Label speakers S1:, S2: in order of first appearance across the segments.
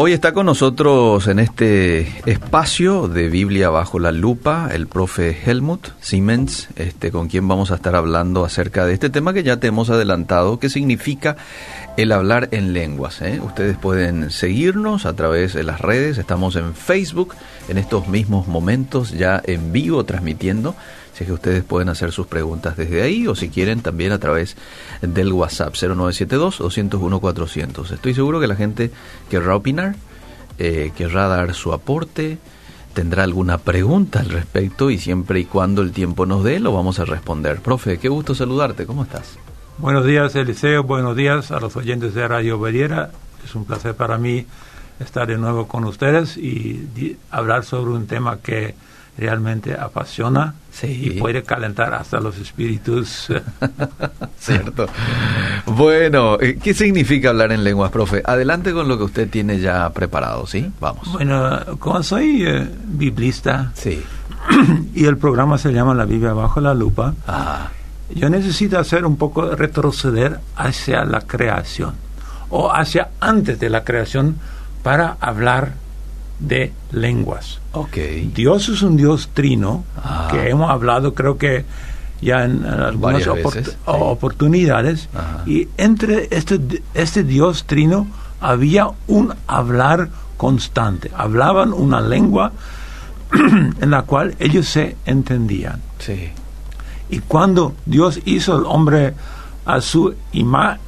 S1: hoy está con nosotros en este espacio de Biblia bajo la lupa el profe Helmut Siemens, este, con quien vamos a estar hablando acerca de este tema que ya te hemos adelantado, que significa el hablar en lenguas. ¿eh? Ustedes pueden seguirnos a través de las redes, estamos en Facebook en estos mismos momentos ya en vivo transmitiendo Así que ustedes pueden hacer sus preguntas desde ahí o si quieren también a través del WhatsApp 0972-201-400. Estoy seguro que la gente querrá opinar, eh, querrá dar su aporte, tendrá alguna pregunta al respecto y siempre y cuando el tiempo nos dé lo vamos a responder. Profe, qué gusto saludarte, ¿cómo estás?
S2: Buenos días Eliseo, buenos días a los oyentes de Radio Beriera. Es un placer para mí estar de nuevo con ustedes y hablar sobre un tema que realmente apasiona y puede calentar hasta los espíritus.
S1: Cierto. Bueno, eh, ¿qué significa hablar en lenguas, profe? Adelante con lo que usted tiene ya preparado, ¿sí? Vamos.
S2: Bueno, como soy eh, biblista sí. y el programa se llama La Biblia bajo la lupa, ah. yo necesito hacer un poco retroceder hacia la creación o hacia antes de la creación para hablar de lenguas.
S1: Okay.
S2: Dios es un Dios trino, ah. que hemos hablado creo que ya en algunas oportunidades, y entre este, este Dios trino había un hablar constante, hablaban una lengua en la cual ellos se entendían.
S1: Sí.
S2: Y cuando Dios hizo al hombre a su imagen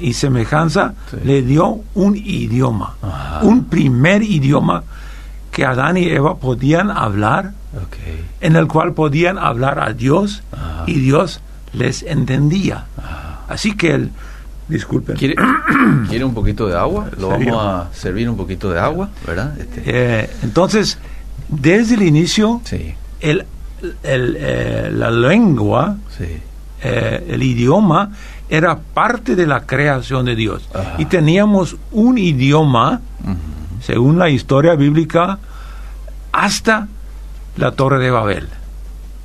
S2: y semejanza, le dio un idioma, un primer idioma que Adán y Eva podían hablar, en el cual podían hablar a Dios y Dios les entendía. Así que el, disculpen.
S1: ¿Quiere, un poquito de agua? Lo vamos a servir un poquito de agua, ¿verdad?
S2: Este. Eh, entonces, desde el inicio, el, eh, la lengua, eh, el idioma, era parte de la creación de Dios. Y teníamos un idioma, según la historia bíblica, hasta la Torre de Babel.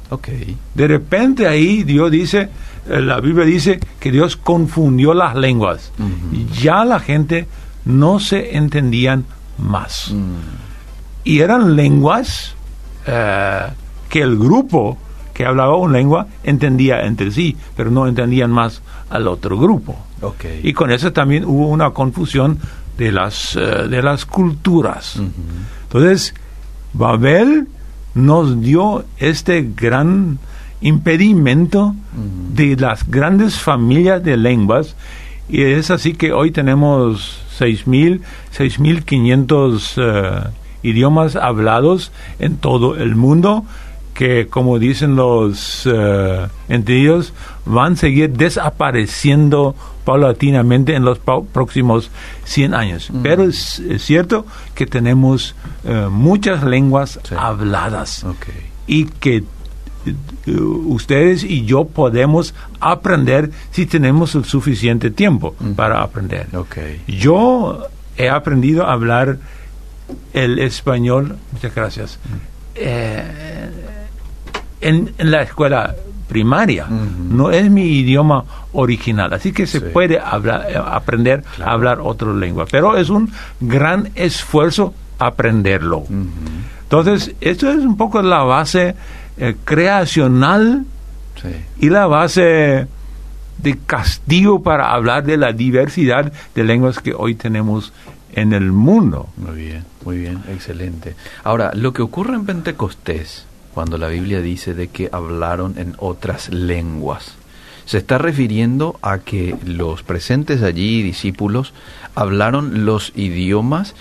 S1: Okay.
S2: De repente ahí Dios dice, eh, la Biblia dice que Dios confundió las lenguas. Ya la gente no se entendían más. Mm. Y eran lenguas eh, que el grupo que hablaba una lengua entendía entre sí, pero no entendían más al otro grupo.
S1: Okay.
S2: Y con eso también hubo una confusión de las, eh, de las culturas. Entonces, Babel nos dio este gran impedimento de las grandes familias de lenguas y es así que hoy tenemos 6.000, 6.500 uh, idiomas hablados en todo el mundo que, como dicen los uh, entendidos, van a seguir desapareciendo paulatinamente en los próximos 100 años. Pero es, cierto que tenemos uh, muchas lenguas habladas y que uh, ustedes y yo podemos aprender si tenemos el suficiente tiempo para aprender. Yo he aprendido a hablar el español, muchas gracias, eh, en, la escuela primaria, no es mi idioma original, así que se puede hablar, eh, aprender a hablar otra lengua, pero es un gran esfuerzo aprenderlo. Entonces, esto es un poco la base eh, creacional y la base de castigo para hablar de la diversidad de lenguas que hoy tenemos en el mundo.
S1: Muy bien, muy bien, excelente. Ahora, lo que ocurre en Pentecostés, cuando la Biblia dice de que hablaron en otras lenguas. Se está refiriendo a que los presentes allí, discípulos, hablaron los idiomas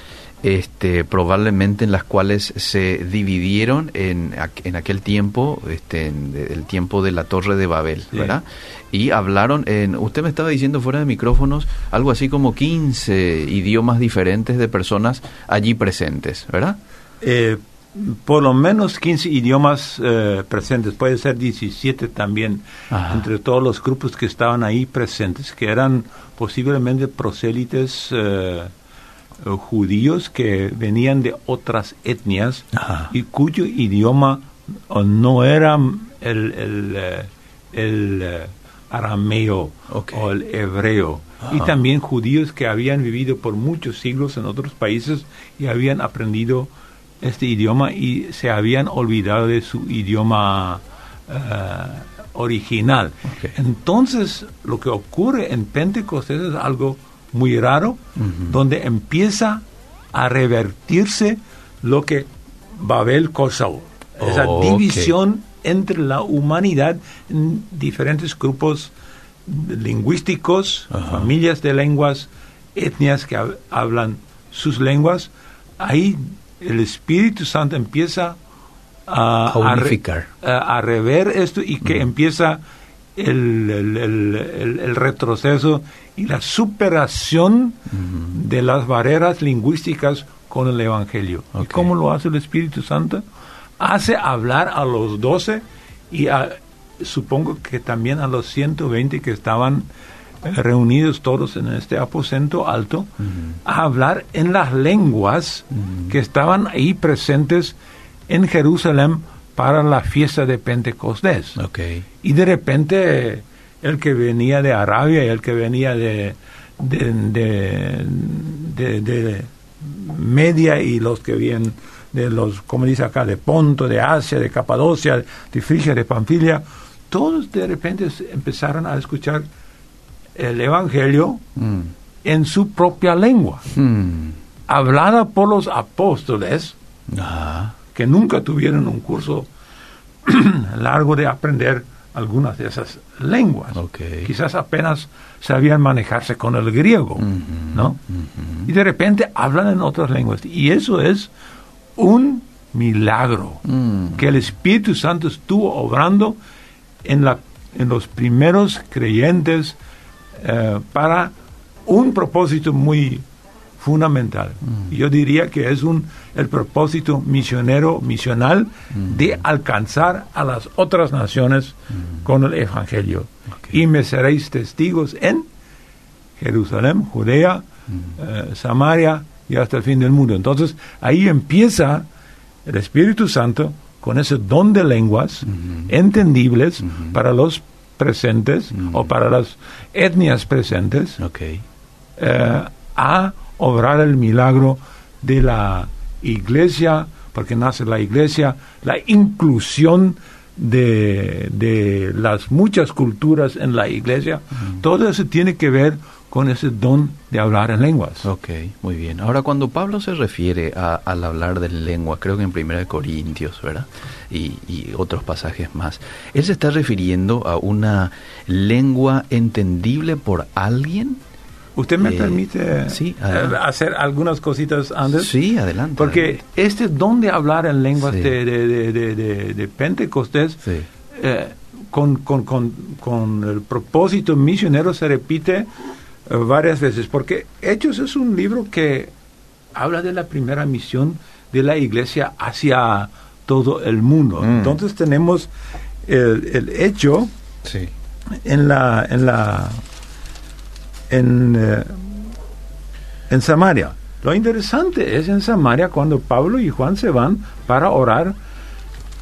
S1: este, probablemente en las cuales se dividieron en, en aquel tiempo, este, en el tiempo de la Torre de Babel, ¿verdad? Y hablaron en, usted me estaba diciendo fuera de micrófonos, algo así como 15 idiomas diferentes de personas allí presentes, ¿verdad?
S2: Eh, por lo menos 15 idiomas eh, presentes, puede ser 17 también, entre todos los grupos que estaban ahí presentes, que eran posiblemente prosélites eh, judíos que venían de otras etnias y cuyo idioma no era el, el, eh, arameo o el hebreo, y también judíos que habían vivido por muchos siglos en otros países y habían aprendido este idioma y se habían olvidado de su idioma eh, original. Entonces, lo que ocurre en Pentecostés es algo muy raro, donde empieza a revertirse lo que Babel causó. Esa
S1: Oh, ok.
S2: división entre la humanidad en diferentes grupos lingüísticos, familias de lenguas, etnias que hab- hablan sus lenguas. Ahí el Espíritu Santo empieza a,
S1: A unificar.
S2: a, a rever esto y que empieza el, el- el- el- el retroceso y la superación de las barreras lingüísticas con el Evangelio. ¿Y
S1: Ok.
S2: cómo lo hace el Espíritu Santo? Hace hablar a los doce y a- supongo que también a los 120 que estaban reunidos todos en este aposento alto, a hablar en las lenguas que estaban ahí presentes en Jerusalén para la fiesta de Pentecostés.
S1: Ok.
S2: Y de repente el que venía de Arabia y el que venía de, de, de, de- de Media y los que vienen de los, como dice acá, de Ponto, de Asia, de Capadocia, de Frigia, de Panfilia, todos de repente empezaron a escuchar el Evangelio
S1: Mm.
S2: en su propia lengua,
S1: Mm.
S2: hablada por los apóstoles
S1: Ajá.
S2: que nunca tuvieron un curso largo de aprender algunas de esas lenguas. Quizás apenas sabían manejarse con el griego, ¿no? Y de repente hablan en otras lenguas. Y eso es un milagro
S1: Mm.
S2: que el Espíritu Santo estuvo obrando en, la, en los primeros creyentes eh, para un propósito muy fundamental. Yo diría que es un, el propósito misionero, misional, de alcanzar a las otras naciones con el Evangelio. Y me seréis testigos en Jerusalén, Judea, eh, Samaria y hasta el fin del mundo. Entonces ahí empieza el Espíritu Santo con ese don de lenguas entendibles para los presentes o para las etnias presentes eh, a obrar el milagro de la iglesia, porque nace la iglesia, la inclusión de, de las muchas culturas en la iglesia, todo eso tiene que ver con ese don de hablar en lenguas.
S1: Ok, muy bien. Ahora, cuando Pablo se refiere a- al hablar de lengua, creo que en Primera de Corintios, ¿verdad? Y, y otros pasajes más, él se está refiriendo a una lengua entendible por alguien.
S2: ¿Usted me
S1: Eh,
S2: permite
S1: sí,
S2: eh, hacer algunas cositas antes?
S1: Sí, adelante.
S2: Porque
S1: adelante.
S2: este don de hablar en lenguas
S1: Sí.
S2: de, de, de, de- Pentecostés,
S1: Sí.
S2: eh, con, con, con, con el propósito misionero se repite varias veces, porque Hechos es un libro que habla de la primera misión de la iglesia hacia todo el mundo.
S1: Mm.
S2: Entonces tenemos el, el hecho
S1: Sí.
S2: en la en la en, eh, en Samaria. Lo interesante es en Samaria cuando Pablo y Juan se van para orar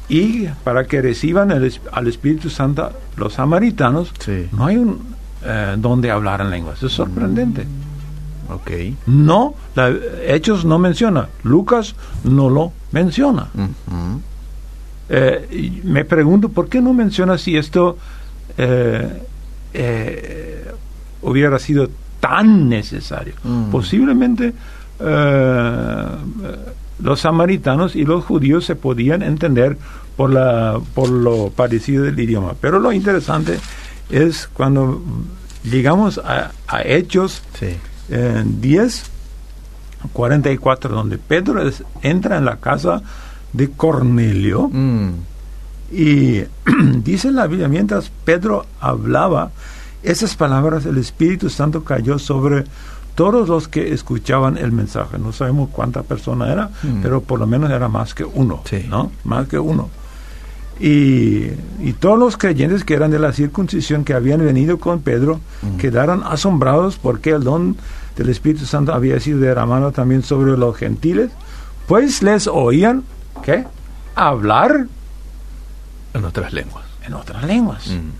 S2: y para que reciban el al Espíritu Santo los samaritanos,
S1: Sí.
S2: no hay un eh, donde hablar en lenguas. Es sorprendente.
S1: Ok.
S2: No, la- Hechos no menciona, Lucas no lo menciona.
S1: Ujú.
S2: Eh, y me pregunto por qué no menciona si esto eh, eh, hubiera sido tan necesario.
S1: Mm.
S2: Posiblemente eh, los samaritanos y los judíos se podían entender por, la, por lo parecido del idioma. Pero lo interesante es cuando llegamos a, a Hechos
S1: Sí.
S2: en 10, 44, donde Pedro es- entra en la casa de Cornelio
S1: Mm.
S2: y dice la Biblia, mientras Pedro hablaba esas palabras, el Espíritu Santo cayó sobre todos los que escuchaban el mensaje. No sabemos cuánta persona era,
S1: Mm.
S2: pero por lo menos era más que uno,
S1: Sí.
S2: ¿no? Más que uno. Y, y todos los creyentes que eran de la circuncisión que habían venido con Pedro
S1: Mm.
S2: quedaron asombrados porque el don del Espíritu Santo había sido derramado también sobre los gentiles, pues les oían, ¿qué? Hablar
S1: En otras lenguas.
S2: en otras lenguas.
S1: Mm.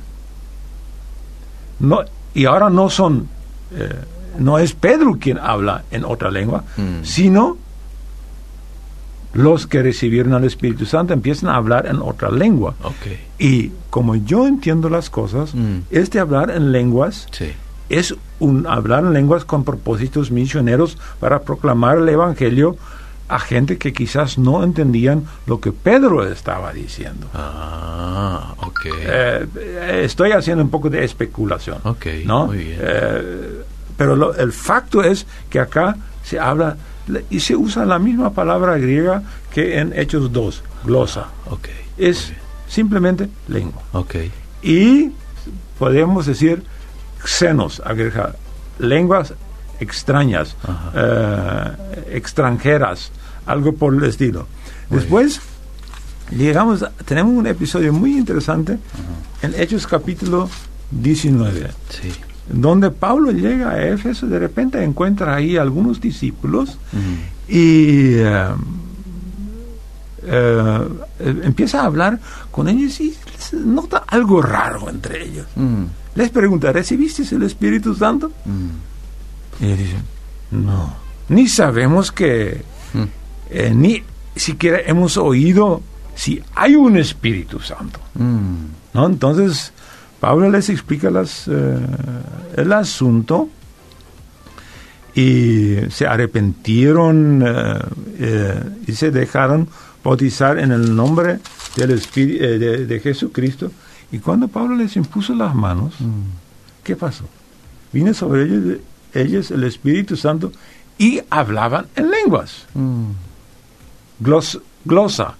S2: No, y ahora no son eh, no es Pedro quien habla en otra lengua,
S1: Mm.
S2: sino los que recibieron al Espíritu Santo empiezan a hablar en otra lengua.
S1: Ok.
S2: Y como yo entiendo las cosas,
S1: Mm.
S2: este hablar en lenguas
S1: Sí.
S2: es un hablar en lenguas con propósitos misioneros para proclamar el Evangelio a gente que quizás no entendían lo que Pedro estaba diciendo.
S1: Ah, ok.
S2: Eh, estoy haciendo un poco de especulación.
S1: Ok,
S2: ¿no?
S1: muy bien.
S2: Eh, pero lo- el facto es que acá se habla y se usa la misma palabra griega que en Hechos 2, glosa.
S1: ok.
S2: Es simplemente lengua.
S1: Ok.
S2: Y podemos decir xenos, agrega, lenguas extrañas, eh, extranjeras, algo por el estilo.
S1: Muy
S2: Después llegamos, a- tenemos un episodio muy interesante en Hechos capítulo 19,
S1: Sí.
S2: Donde Pablo llega a Éfeso, de repente encuentra ahí algunos discípulos y eh, eh, empieza a hablar con ellos y nota algo raro entre ellos.
S1: Mm.
S2: Les pregunta, ¿recibiste el Espíritu Santo?
S1: Mm.
S2: Y ellos dicen, no, ni sabemos que,
S1: Mm.
S2: eh, ni siquiera hemos oído si hay un Espíritu Santo. ¿no? Entonces, Pablo les explica las, eh, el asunto y se arrepintieron eh, eh, y se dejaron bautizar en el nombre del Espíritu, de, de Jesucristo. Y cuando Pablo les impuso las manos, ¿qué pasó? Vino sobre ellos, ellos el Espíritu Santo y hablaban en lenguas.
S1: Mm.
S2: Glos, glosa,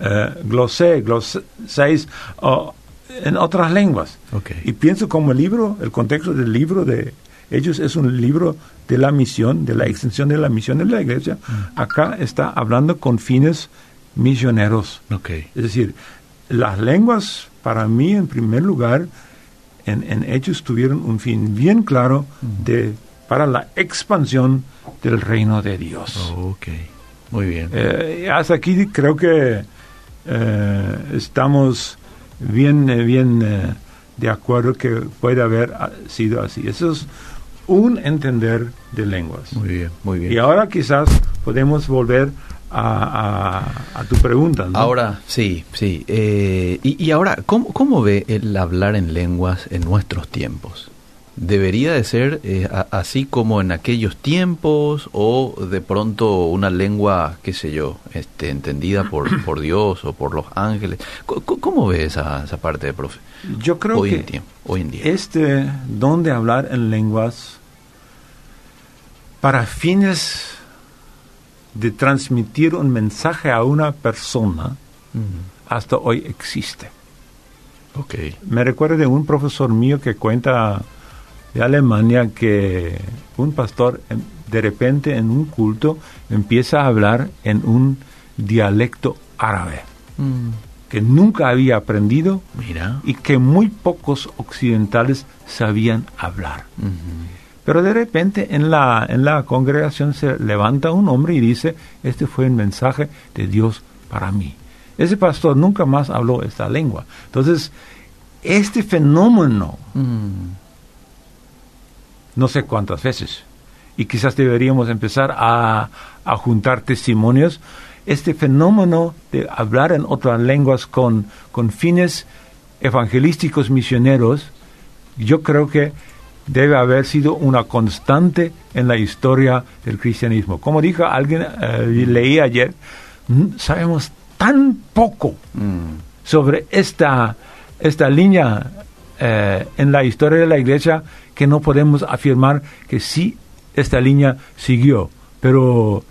S2: eh, glosé, gloséis, o en otras lenguas.
S1: Ok.
S2: Y pienso como el libro, el contexto del libro de ellos es un libro de la misión, de la extensión de la misión de la iglesia. Acá está hablando con fines misioneros.
S1: Ok.
S2: Es decir, las lenguas para mí en primer lugar en, en Hechos tuvieron un fin bien claro de, para la expansión del reino de Dios.
S1: Ok. Muy bien.
S2: Eh, hasta aquí creo que eh, estamos bien, eh, bien eh, de acuerdo que puede haber ah, sido así. Eso es un entender de lenguas.
S1: Muy bien, muy bien.
S2: Y ahora quizás podemos volver a, a- a tu pregunta. ¿no?
S1: Ahora, sí, sí. Eh, y, y ahora, ¿cómo, ¿cómo ve el hablar en lenguas en nuestros tiempos? ¿Debería de ser eh, a- así como en aquellos tiempos o de pronto una lengua, qué sé yo, este, entendida por, por Dios o por los ángeles? Co- ¿Cómo ve esa, esa parte, profe?
S2: Yo creo
S1: hoy
S2: que
S1: en tiempo, hoy en día.
S2: este don de hablar en lenguas para fines de transmitir un mensaje a una persona hasta hoy existe.
S1: ok.
S2: Me recuerdo de un profesor mío que cuenta de Alemania que un pastor em, de repente en un culto empieza a hablar en un dialecto árabe
S1: Mm,
S2: que nunca había aprendido
S1: mira.
S2: y que muy pocos occidentales sabían hablar.
S1: Ujú.
S2: Pero de repente en la, en la congregación se levanta un hombre y dice, este fue un mensaje de Dios para mí. Ese pastor nunca más habló esta lengua. Entonces, este fenómeno,
S1: Mm,
S2: no sé cuántas veces, y quizás deberíamos empezar a, a juntar testimonios, este fenómeno de hablar en otras lenguas con, con fines evangelísticos misioneros, yo creo que debe haber sido una constante en la historia del cristianismo. Como dijo alguien, eh, leí ayer, "Mm, sabemos tan poco
S1: mm,
S2: sobre esta, esta línea eh, en la historia de la iglesia que no podemos afirmar que sí esta línea siguió. Pero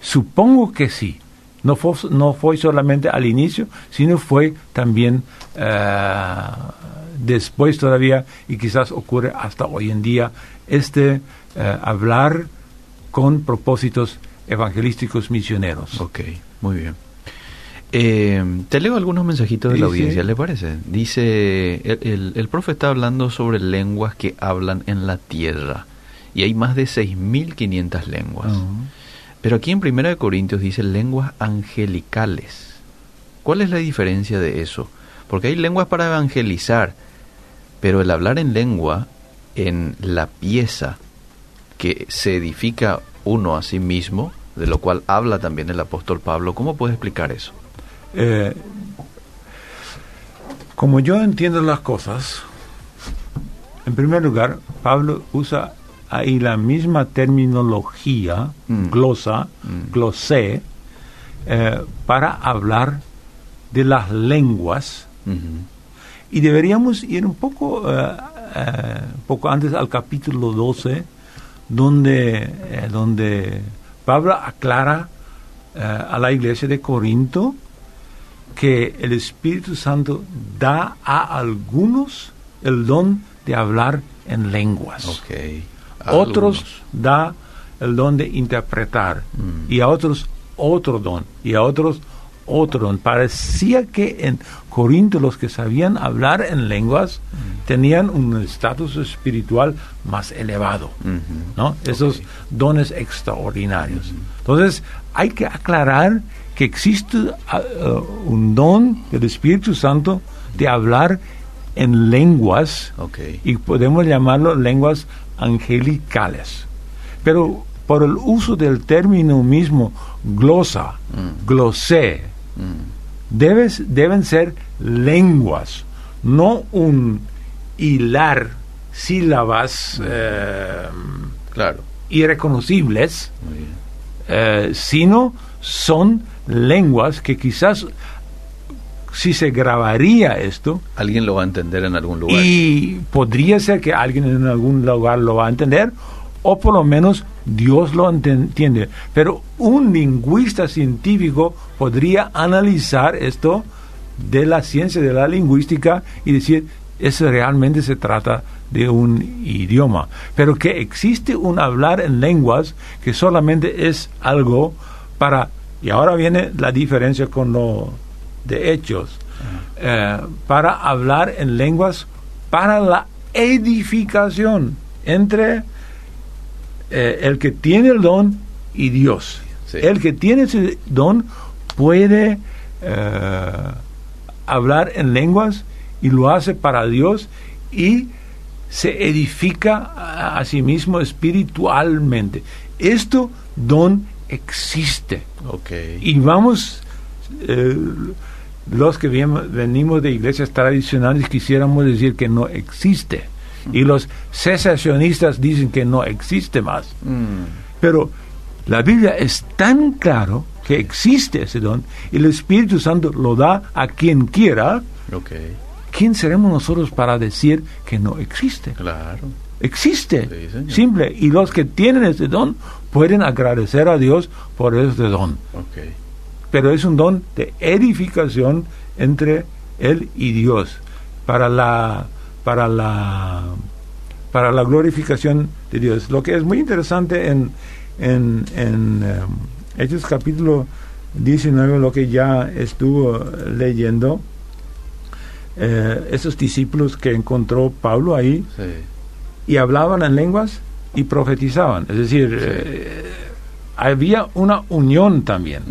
S2: supongo que sí. No fue, no fue solamente al inicio, sino fue también eh, después todavía y quizás ocurre hasta hoy en día este eh, hablar con propósitos evangelísticos misioneros.
S1: Ok, muy bien. Eh, te leo algunos mensajitos de la audiencia, ¿le parece? Dice, el, el, el profe está hablando sobre lenguas que hablan en la tierra. Y hay más de 6.500 lenguas.
S2: Ah.
S1: Pero aquí en Primera de Corintios dice lenguas angelicales. ¿Cuál es la diferencia de eso? Porque hay lenguas para evangelizar, pero el hablar en lengua en la pieza que se edifica uno a sí mismo, de lo cual habla también el apóstol Pablo. ¿Cómo puede explicar eso?
S2: Eh, como yo entiendo las cosas, en primer lugar, Pablo usa ahí la misma terminología,
S1: Mm.
S2: glosa,
S1: Mm.
S2: glosé, eh, para hablar de las lenguas y deberíamos ir un poco, eh, poco antes al capítulo 12, donde, donde Pablo aclara a la iglesia de Corinto que el Espíritu Santo da a algunos el don de hablar en lenguas. Otros da el don de interpretar
S1: Mm.
S2: y a otros otro don y a otros otro don. Parecía que en Corinto los que sabían hablar en lenguas
S1: Mm.
S2: tenían un estatus espiritual más elevado. ¿no? Esos dones extraordinarios. Entonces, hay que aclarar que existe ah, ah, un don del Espíritu Santo de hablar en lenguas y podemos llamarlo lenguas angelicales. Pero por el uso del término mismo glosa,
S1: Mm.
S2: glosé,
S1: Mm.
S2: debes, deben ser lenguas, no un hilar sílabas eh,
S1: Claro.
S2: irreconocibles, eh, sino son lenguas que quizás si se grabaría esto,
S1: Alguien lo va a entender en algún lugar.
S2: y podría ser que alguien en algún lugar lo va a entender, o por lo menos Dios lo entiende. Pero un lingüista científico podría analizar esto de la ciencia de la lingüística y decir, eso realmente se trata de un idioma. Pero que existe un hablar en lenguas que solamente es algo para... Y ahora viene la diferencia con lo de hechos. Eh, para hablar en lenguas para la edificación entre eh, el que tiene el don y Dios.
S1: Sí.
S2: El que tiene ese don puede eh, hablar en lenguas y lo hace para Dios y se edifica a, a sí mismo espiritualmente. Esto don existe.
S1: Ok.
S2: Y vamos, eh, los que venimos de iglesias tradicionales quisiéramos decir que no existe. Y los cesacionistas dicen que no existe más.
S1: Mm.
S2: Pero la Biblia es tan claro que existe ese don y el Espíritu Santo lo da a quien quiera.
S1: Ok.
S2: ¿Quién seremos nosotros para decir que no existe?
S1: Claro.
S2: Existe,
S1: Sí,
S2: simple. Y los que tienen ese don pueden agradecer a Dios por ese don. Pero es un don de edificación entre él y Dios para la para la para la glorificación de Dios. Lo que es muy interesante en en, en em, Hechos capítulo 19, lo que ya estuvo leyendo, eh, esos discípulos que encontró Pablo ahí
S1: Sí.
S2: y hablaban en lenguas y profetizaban. Es decir,
S1: Sí.
S2: eh, había una unión también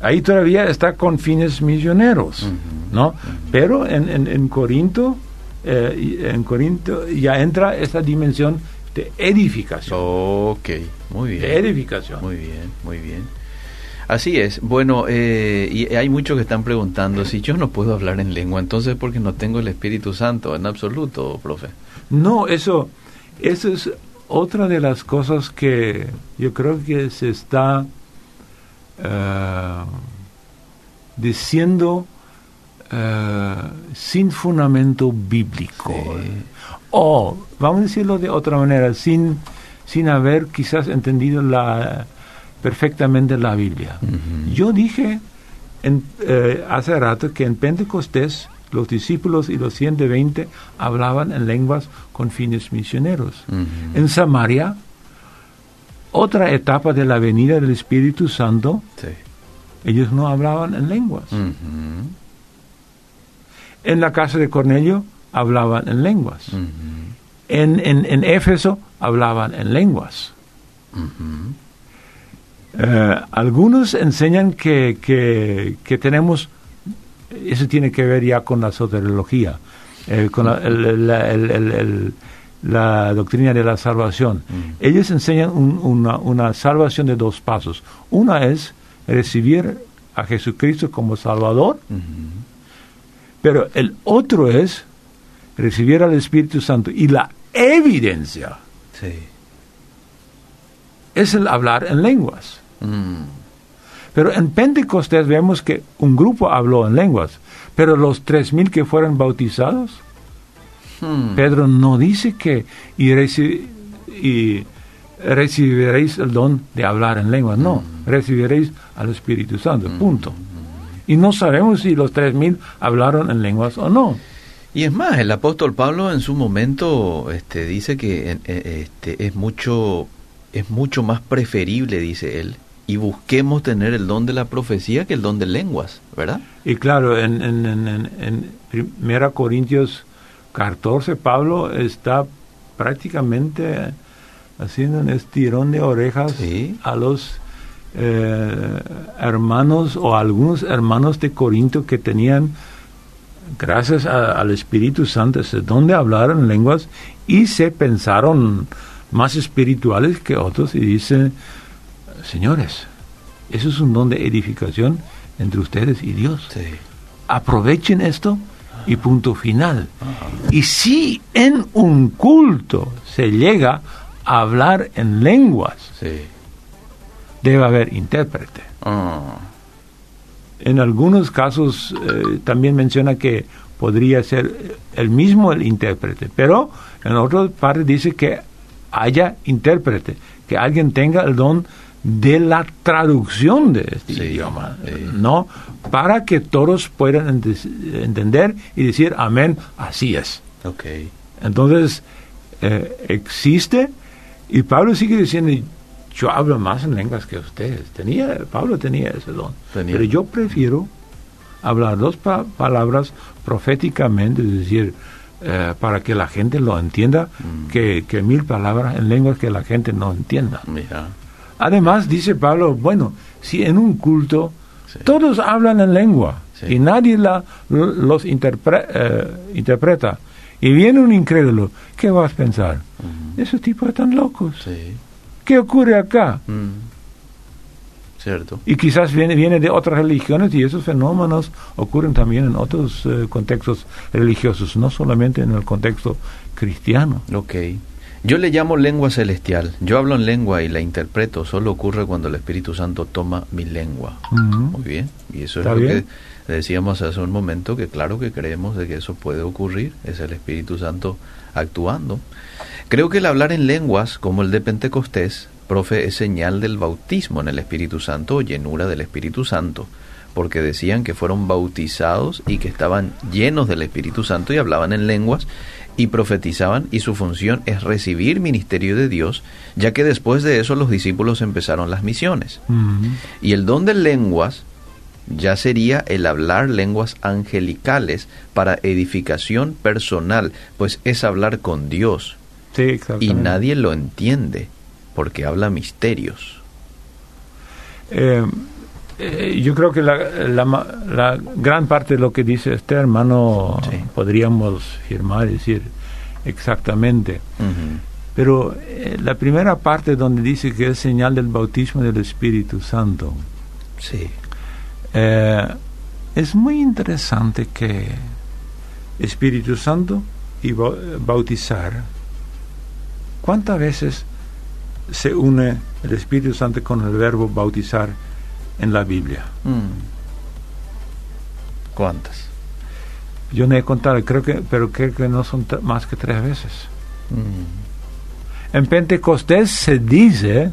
S2: ahí todavía está con fines misioneros. ¿no? Pero en, en, en Corinto, eh, en Corinto ya entra esta dimensión de edificación,
S1: Ok. Muy bien.
S2: de edificación.
S1: Muy bien, muy bien. Así es. Bueno, eh, y hay muchos que están preguntando si yo no puedo hablar en lengua, entonces porque no tengo el Espíritu Santo en absoluto, profe.
S2: No, eso, eso es otra de las cosas que yo creo que se está eh, diciendo eh, sin fundamento bíblico.
S1: Sí.
S2: O, vamos a decirlo de otra manera, sin, sin haber quizás entendido la, perfectamente la Biblia. Yo dije en, eh, hace rato que en Pentecostés los discípulos y los 120 hablaban en lenguas con fines misioneros. En Samaria, otra etapa de la venida del Espíritu Santo,
S1: Sí.
S2: ellos no hablaban en lenguas. En la casa de Cornelio hablaban en lenguas. En, en, en Éfeso hablaban en lenguas. Eh, algunos enseñan que, que, que tenemos, eso tiene que ver ya con la soteriología, eh, con la- el, el- el- el- el- la doctrina de la salvación. Ellos enseñan una, una salvación de dos pasos. Una es recibir a Jesucristo como Salvador, pero el otro es recibir al Espíritu Santo y la evidencia es el hablar en lenguas.
S1: Mm.
S2: Pero en Pentecostés vemos que un grupo habló en lenguas, pero los tres mil que fueron bautizados,
S1: Hmm.
S2: Pedro no dice que y, reci- y recibiréis el don de hablar en lenguas, no, recibiréis al Espíritu Santo, punto. Y no sabemos si los tres mil hablaron en lenguas o no.
S1: Y es más, el apóstol Pablo en su momento este, dice que eh, eh, este, es mucho es mucho más preferible, dice él, y busquemos tener el don de la profecía que el don de lenguas, ¿verdad?
S2: Y claro, en, en, en, en, en 1 Corintios 14, Pablo está prácticamente haciendo un estirón de orejas
S1: Sí.
S2: a los eh, hermanos o a algunos hermanos de Corinto que tenían, gracias a- al Espíritu Santo, ese don de hablar en lenguas y se pensaron más espirituales que otros y dice, señores, eso es un don de edificación entre ustedes y Dios
S1: Sí.
S2: aprovechen esto y punto final. Y si en un culto se llega a hablar en lenguas,
S1: Sí.
S2: debe haber intérprete.
S1: Ah,
S2: En algunos casos eh, también menciona que podría ser el mismo el intérprete, pero en otra parte dice que haya intérprete, que alguien tenga el don de la traducción de este
S1: Sí,
S2: idioma,
S1: sí.
S2: ¿no? Para que todos puedan ente- entender y decir, amén, así es.
S1: ok.
S2: Entonces, eh, existe, y Pablo sigue diciendo, yo hablo más en lenguas que ustedes. Tenía, Pablo tenía ese don.
S1: Tenía.
S2: Pero yo prefiero hablar dos pa- palabras proféticamente, es decir, eh, para que la gente lo entienda,
S1: Mm.
S2: que, que mil palabras en lenguas que la gente no entienda.
S1: Mira.
S2: Además, dice Pablo, bueno, si en un culto
S1: Sí.
S2: todos hablan en lengua
S1: Sí.
S2: y nadie la, lo- los interpre- eh, interpreta, y viene un incrédulo, ¿qué vas a pensar? Esos tipos están locos.
S1: Sí.
S2: ¿Qué ocurre acá?
S1: Mm. Cierto.
S2: Y quizás viene, viene de otras religiones y esos fenómenos ocurren también en otros eh, contextos religiosos, no solamente en el contexto cristiano.
S1: Ok. Yo le llamo lengua celestial. Yo hablo en lengua y la interpreto. Solo ocurre cuando el Espíritu Santo toma mi lengua. Muy bien. Y eso es lo
S2: bien.
S1: que decíamos hace un momento, que claro que creemos de que eso puede ocurrir. Es el Espíritu Santo actuando. Creo que el hablar en lenguas, como el de Pentecostés, profe, es señal del bautismo en el Espíritu Santo o llenura del Espíritu Santo. Porque decían que fueron bautizados y que estaban llenos del Espíritu Santo y hablaban en lenguas y profetizaban y su función es recibir ministerio de Dios, ya que después de eso los discípulos empezaron las misiones. Y el don de lenguas ya sería el hablar lenguas angelicales para edificación personal, pues es hablar con Dios
S2: Sí,
S1: y nadie lo entiende porque habla misterios.
S2: Eh, eh, yo creo que la, la ma- la gran parte de lo que dice este hermano
S1: Sí.
S2: podríamos firmar y decir exactamente. Pero eh, la primera parte donde dice que es señal del bautismo del Espíritu Santo,
S1: Sí.
S2: eh, es muy interesante que Espíritu Santo y bau- bautizar, ¿cuántas veces se une el Espíritu Santo con el verbo bautizar en la Biblia?
S1: Mm. ¿Cuántas?
S2: Yo no he contado, creo que, pero creo que no son más que tres veces.
S1: Mm.
S2: En Pentecostés se dice,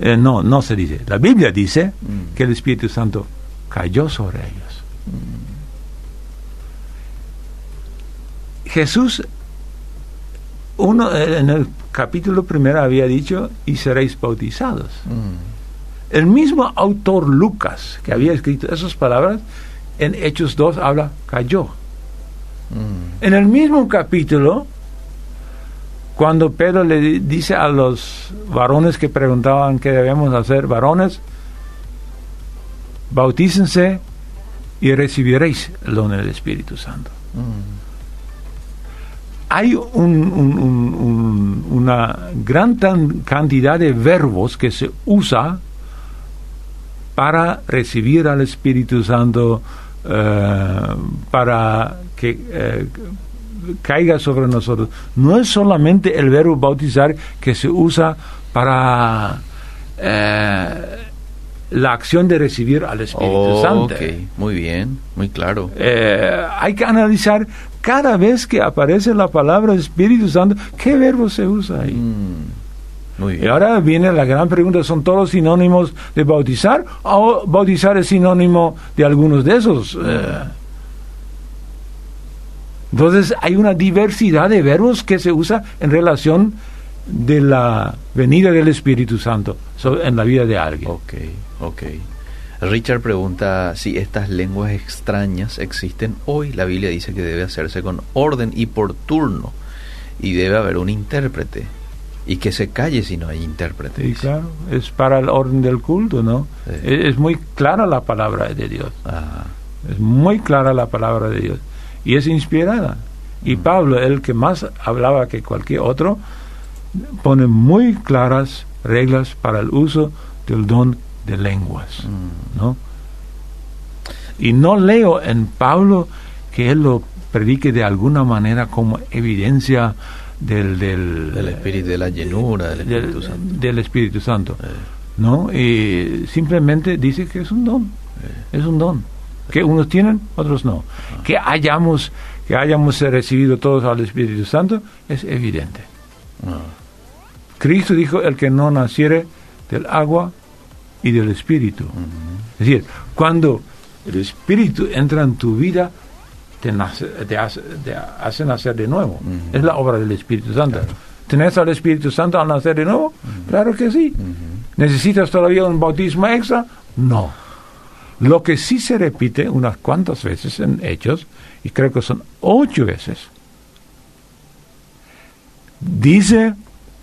S2: eh, no, no se dice, la Biblia dice
S1: Mm.
S2: que el Espíritu Santo cayó sobre ellos. Jesús, uno eh, en el capítulo primero había dicho, y seréis bautizados. El mismo autor Lucas, que había escrito esas palabras, en Hechos 2 habla, cayó.
S1: Mm.
S2: En el mismo capítulo, cuando Pedro le di- dice a los varones que preguntaban qué debemos hacer, varones, bautícense y recibiréis el don del Espíritu Santo.
S1: Mm.
S2: hay un- un- un- un- una gran tan- cantidad de verbos que se usa para recibir al Espíritu Santo, eh, para que eh, caiga sobre nosotros. No es solamente el verbo bautizar que se usa para eh, la acción de recibir al Espíritu Santo.
S1: ok, muy bien, muy claro.
S2: Hay que analizar cada vez que aparece la palabra Espíritu Santo, qué verbo se usa ahí.
S1: Mm, muy
S2: Y
S1: bien.
S2: ahora viene la gran pregunta, ¿son todos sinónimos de bautizar o bautizar es sinónimo de algunos de esos? Eh, entonces hay una diversidad de verbos que se usa en relación de la venida del Espíritu Santo en la vida de alguien.
S1: Ok, ok. Richard pregunta si estas lenguas extrañas existen hoy. La Biblia dice que debe hacerse con orden y por turno. Y debe haber un intérprete. Y que se calle si no hay intérprete. Dice.
S2: claro, es para el orden del culto, ¿no?
S1: Sí.
S2: Es, es muy clara la palabra de Dios.
S1: Ah,
S2: Es muy clara la palabra de Dios y es inspirada. Y Pablo, el que más hablaba que cualquier otro, pone muy claras reglas para el uso del don de lenguas,
S1: mm,
S2: ¿no? Y no leo en Pablo que él lo predique de alguna manera como evidencia del, del,
S1: del espíritu, de la llenura del
S2: del-
S1: Espíritu Santo.
S2: del Espíritu Santo.
S1: Eh,
S2: ¿no? Y simplemente dice que es un don, es un don. Que unos tienen, otros no. Que hayamos, que hayamos recibido todos al Espíritu Santo es evidente.
S1: ah,
S2: Cristo dijo, el que no naciere del agua y del Espíritu. Es decir, cuando el Espíritu entra en tu vida, te, nace- te hace, te hace nacer de nuevo. Es la obra del Espíritu Santo.
S1: Claro.
S2: ¿Tenés al Espíritu Santo al nacer de nuevo? Claro que sí. ¿Necesitas todavía un bautismo extra? No. Lo que sí se repite unas cuantas veces en Hechos, y creo que son ocho veces, dice,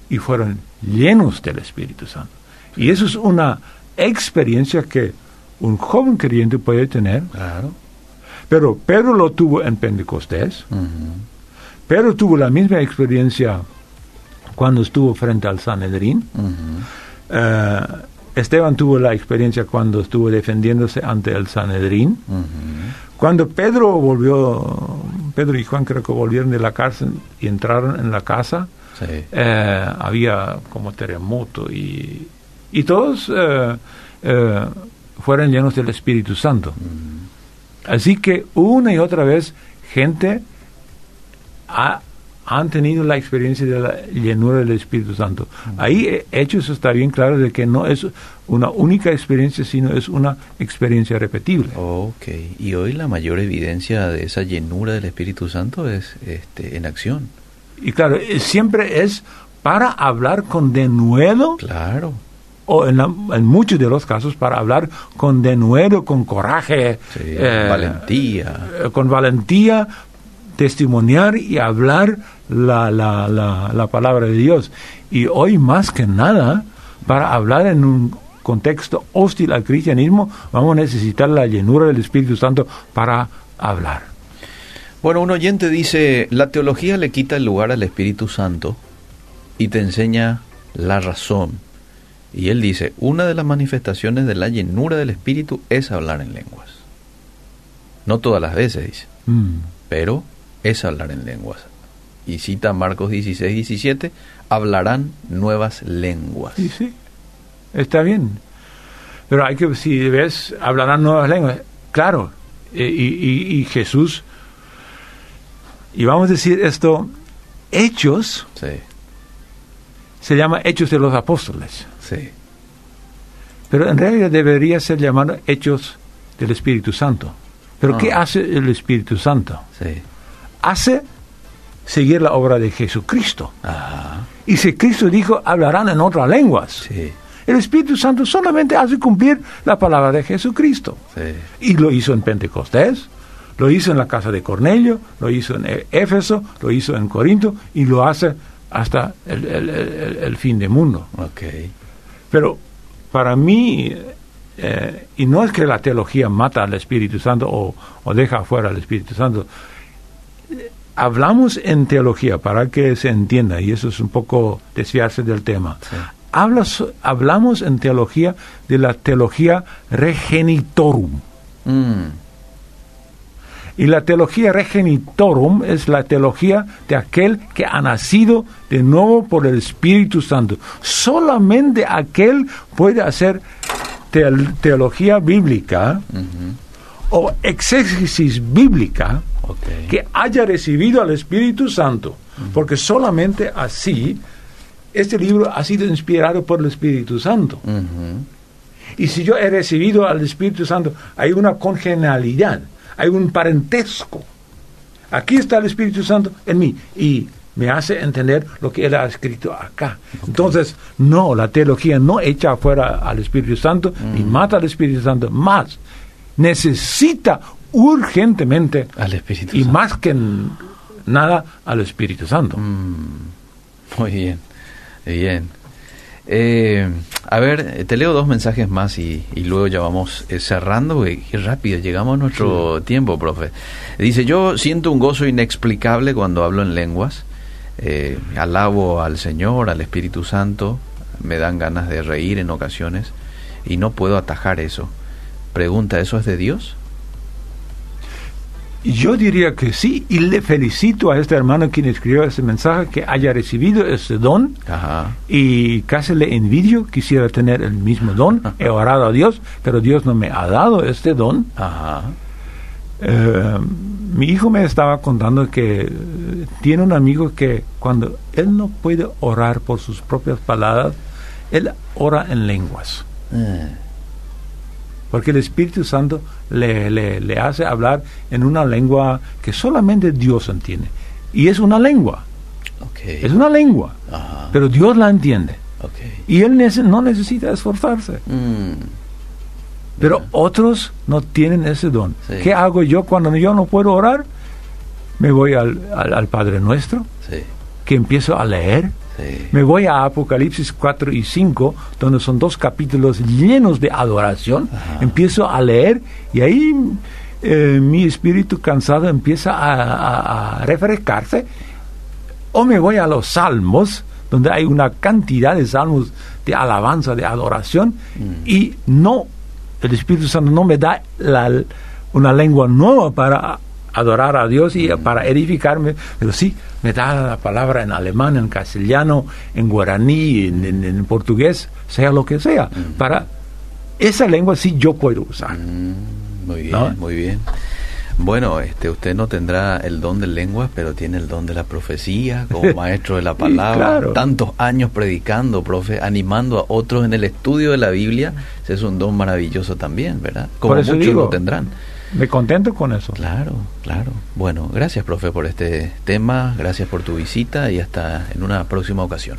S2: y fueron llenos del Espíritu Santo. Y eso es una experiencia que un joven creyente puede tener,
S1: Claro.
S2: Pero Pedro lo tuvo en Pentecostés. Pedro tuvo la misma experiencia cuando estuvo frente al Sanedrín. Eh, Esteban tuvo la experiencia cuando estuvo defendiéndose ante el Sanedrín. Cuando Pedro volvió, Pedro y Juan creo que volvieron de la cárcel y entraron en la casa,
S1: Sí.
S2: eh, había como terremoto y, y todos eh, eh, fueron llenos del Espíritu Santo. Así que una y otra vez gente ha- han tenido la experiencia de la llenura del Espíritu Santo. Ahí eh, Hechos está bien claro de que no es una única experiencia, sino es una experiencia repetible.
S1: Ok, y hoy la mayor evidencia de esa llenura del Espíritu Santo es este, en acción.
S2: Y claro, eh, siempre es para hablar con denuedo,
S1: Claro.
S2: O en, la- en muchos de los casos para hablar con denuedo, con coraje,
S1: Sí,
S2: eh,
S1: valentía.
S2: eh, con valentía, testimoniar y hablar la, la, la, la palabra de Dios. Y hoy más que nada, para hablar en un contexto hostil al cristianismo, vamos a necesitar la llenura del Espíritu Santo para hablar.
S1: Bueno, un oyente dice, la teología le quita el lugar al Espíritu Santo y te enseña la razón. Y él dice, una de las manifestaciones de la llenura del Espíritu es hablar en lenguas. No todas las veces, dice,
S2: Mm.
S1: pero es hablar en lenguas. Y cita Marcos 16, 17, hablarán nuevas lenguas.
S2: Sí, sí, está bien. Pero hay que, si ves, hablarán nuevas lenguas. Claro, eh, y, y- y Jesús, y vamos a decir esto, Hechos
S1: Sí,
S2: se llama Hechos de los Apóstoles,
S1: sí.
S2: pero en realidad debería ser llamado Hechos del Espíritu Santo. Pero ¿qué
S1: Ah.
S2: hace el Espíritu Santo?
S1: Sí.
S2: Hace seguir la obra de Jesucristo.
S1: Ajá.
S2: Y si Cristo dijo, hablarán en otras lenguas.
S1: Sí.
S2: El Espíritu Santo solamente hace cumplir la palabra de Jesucristo.
S1: Sí.
S2: Y lo hizo en Pentecostés, lo hizo en la casa de Cornelio, lo hizo en Éfeso, lo hizo en Corinto y lo hace hasta el, el- el- el fin del mundo.
S1: Ok.
S2: Pero para mí, eh, y no es que la teología mata al Espíritu Santo o, o deja afuera al Espíritu Santo, hablamos en teología, para que se entienda, y eso es un poco desviarse del tema.
S1: Sí.
S2: Hablas- hablamos en teología de la teología regenitorum.
S1: Mm,
S2: Y la teología regenitorum es la teología de aquel que ha nacido de nuevo por el Espíritu Santo. Solamente aquel puede hacer teol- teología bíblica o exégesis bíblica que haya recibido al Espíritu Santo, porque solamente así este libro ha sido inspirado por el Espíritu Santo. Y si yo he recibido al Espíritu Santo, hay una congenialidad, hay un parentesco. Aquí está el Espíritu Santo en mí y me hace entender lo que Él ha escrito acá. Entonces, no, la teología no echa afuera al Espíritu Santo ni mata al Espíritu Santo, más necesita urgentemente
S1: Al Espíritu
S2: y
S1: Santo.
S2: más que nada al Espíritu Santo.
S1: Muy bien, bien. Eh, a ver, te leo dos mensajes más y, y luego ya vamos eh, cerrando, qué rápido llegamos a nuestro tiempo, profe. Dice, yo siento un gozo inexplicable cuando hablo en lenguas, Eh, alabo al Señor, al Espíritu Santo, me dan ganas de reír en ocasiones y no puedo atajar eso. Pregunta, ¿eso es de Dios?
S2: Yo diría que sí, y le felicito a este hermano quien escribió ese mensaje que haya recibido ese don
S1: Ajá.
S2: y casi le envidio, quisiera tener el mismo don, he orado a Dios, pero Dios no me ha dado este don.
S1: Ajá.
S2: Eh, mi hijo me estaba contando que eh, tiene un amigo que cuando él no puede orar por sus propias palabras, él ora en lenguas.
S1: Eh,
S2: Porque el Espíritu Santo le, le, le hace hablar en una lengua que solamente Dios entiende. Y es una lengua, es una lengua,
S1: Ajá.
S2: pero Dios la entiende. Y él nece- no necesita esforzarse.
S1: Mm,
S2: Pero otros no tienen ese don.
S1: Sí.
S2: ¿Qué hago yo cuando yo no puedo orar? Me voy al, al- al Padre Nuestro,
S1: sí,
S2: que empiezo a leer.
S1: Sí.
S2: Me voy a Apocalipsis 4 y 5, donde son dos capítulos llenos de adoración.
S1: Ajá.
S2: Empiezo a leer y ahí eh, mi espíritu cansado empieza a, a- a refrescarse. O me voy a los salmos, donde hay una cantidad de salmos de alabanza, de adoración, y no, el Espíritu Santo no me da la- una lengua nueva para adorar a Dios y para edificarme, pero sí me da la palabra en alemán, en castellano, en guaraní, en, en- en portugués, sea lo que sea. Para esa lengua sí yo puedo usar.
S1: Mm, muy bien,
S2: ¿No?
S1: muy bien. Bueno, este, usted no tendrá el don de lenguas, pero tiene el don de la profecía como maestro de la palabra.
S2: claro.
S1: Tantos años predicando, profe, animando a otros en el estudio de la Biblia. Ese es un don maravilloso también, ¿verdad? Como muchos
S2: digo,
S1: lo tendrán.
S2: Me contento con eso.
S1: Claro, claro. Bueno, gracias, profe, por este tema. Gracias por tu visita y hasta en una próxima ocasión.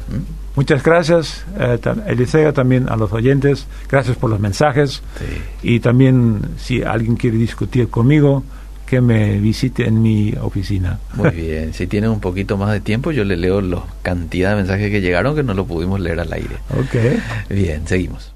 S2: Muchas gracias, eh, Eliseo, también a los oyentes. Gracias por los mensajes.
S1: Sí.
S2: Y también, si alguien quiere discutir conmigo, que me visite en mi oficina.
S1: Muy bien. Si tiene un poquito más de tiempo, yo le leo la cantidad de mensajes que llegaron que no lo pudimos leer al aire.
S2: ok.
S1: Bien, seguimos.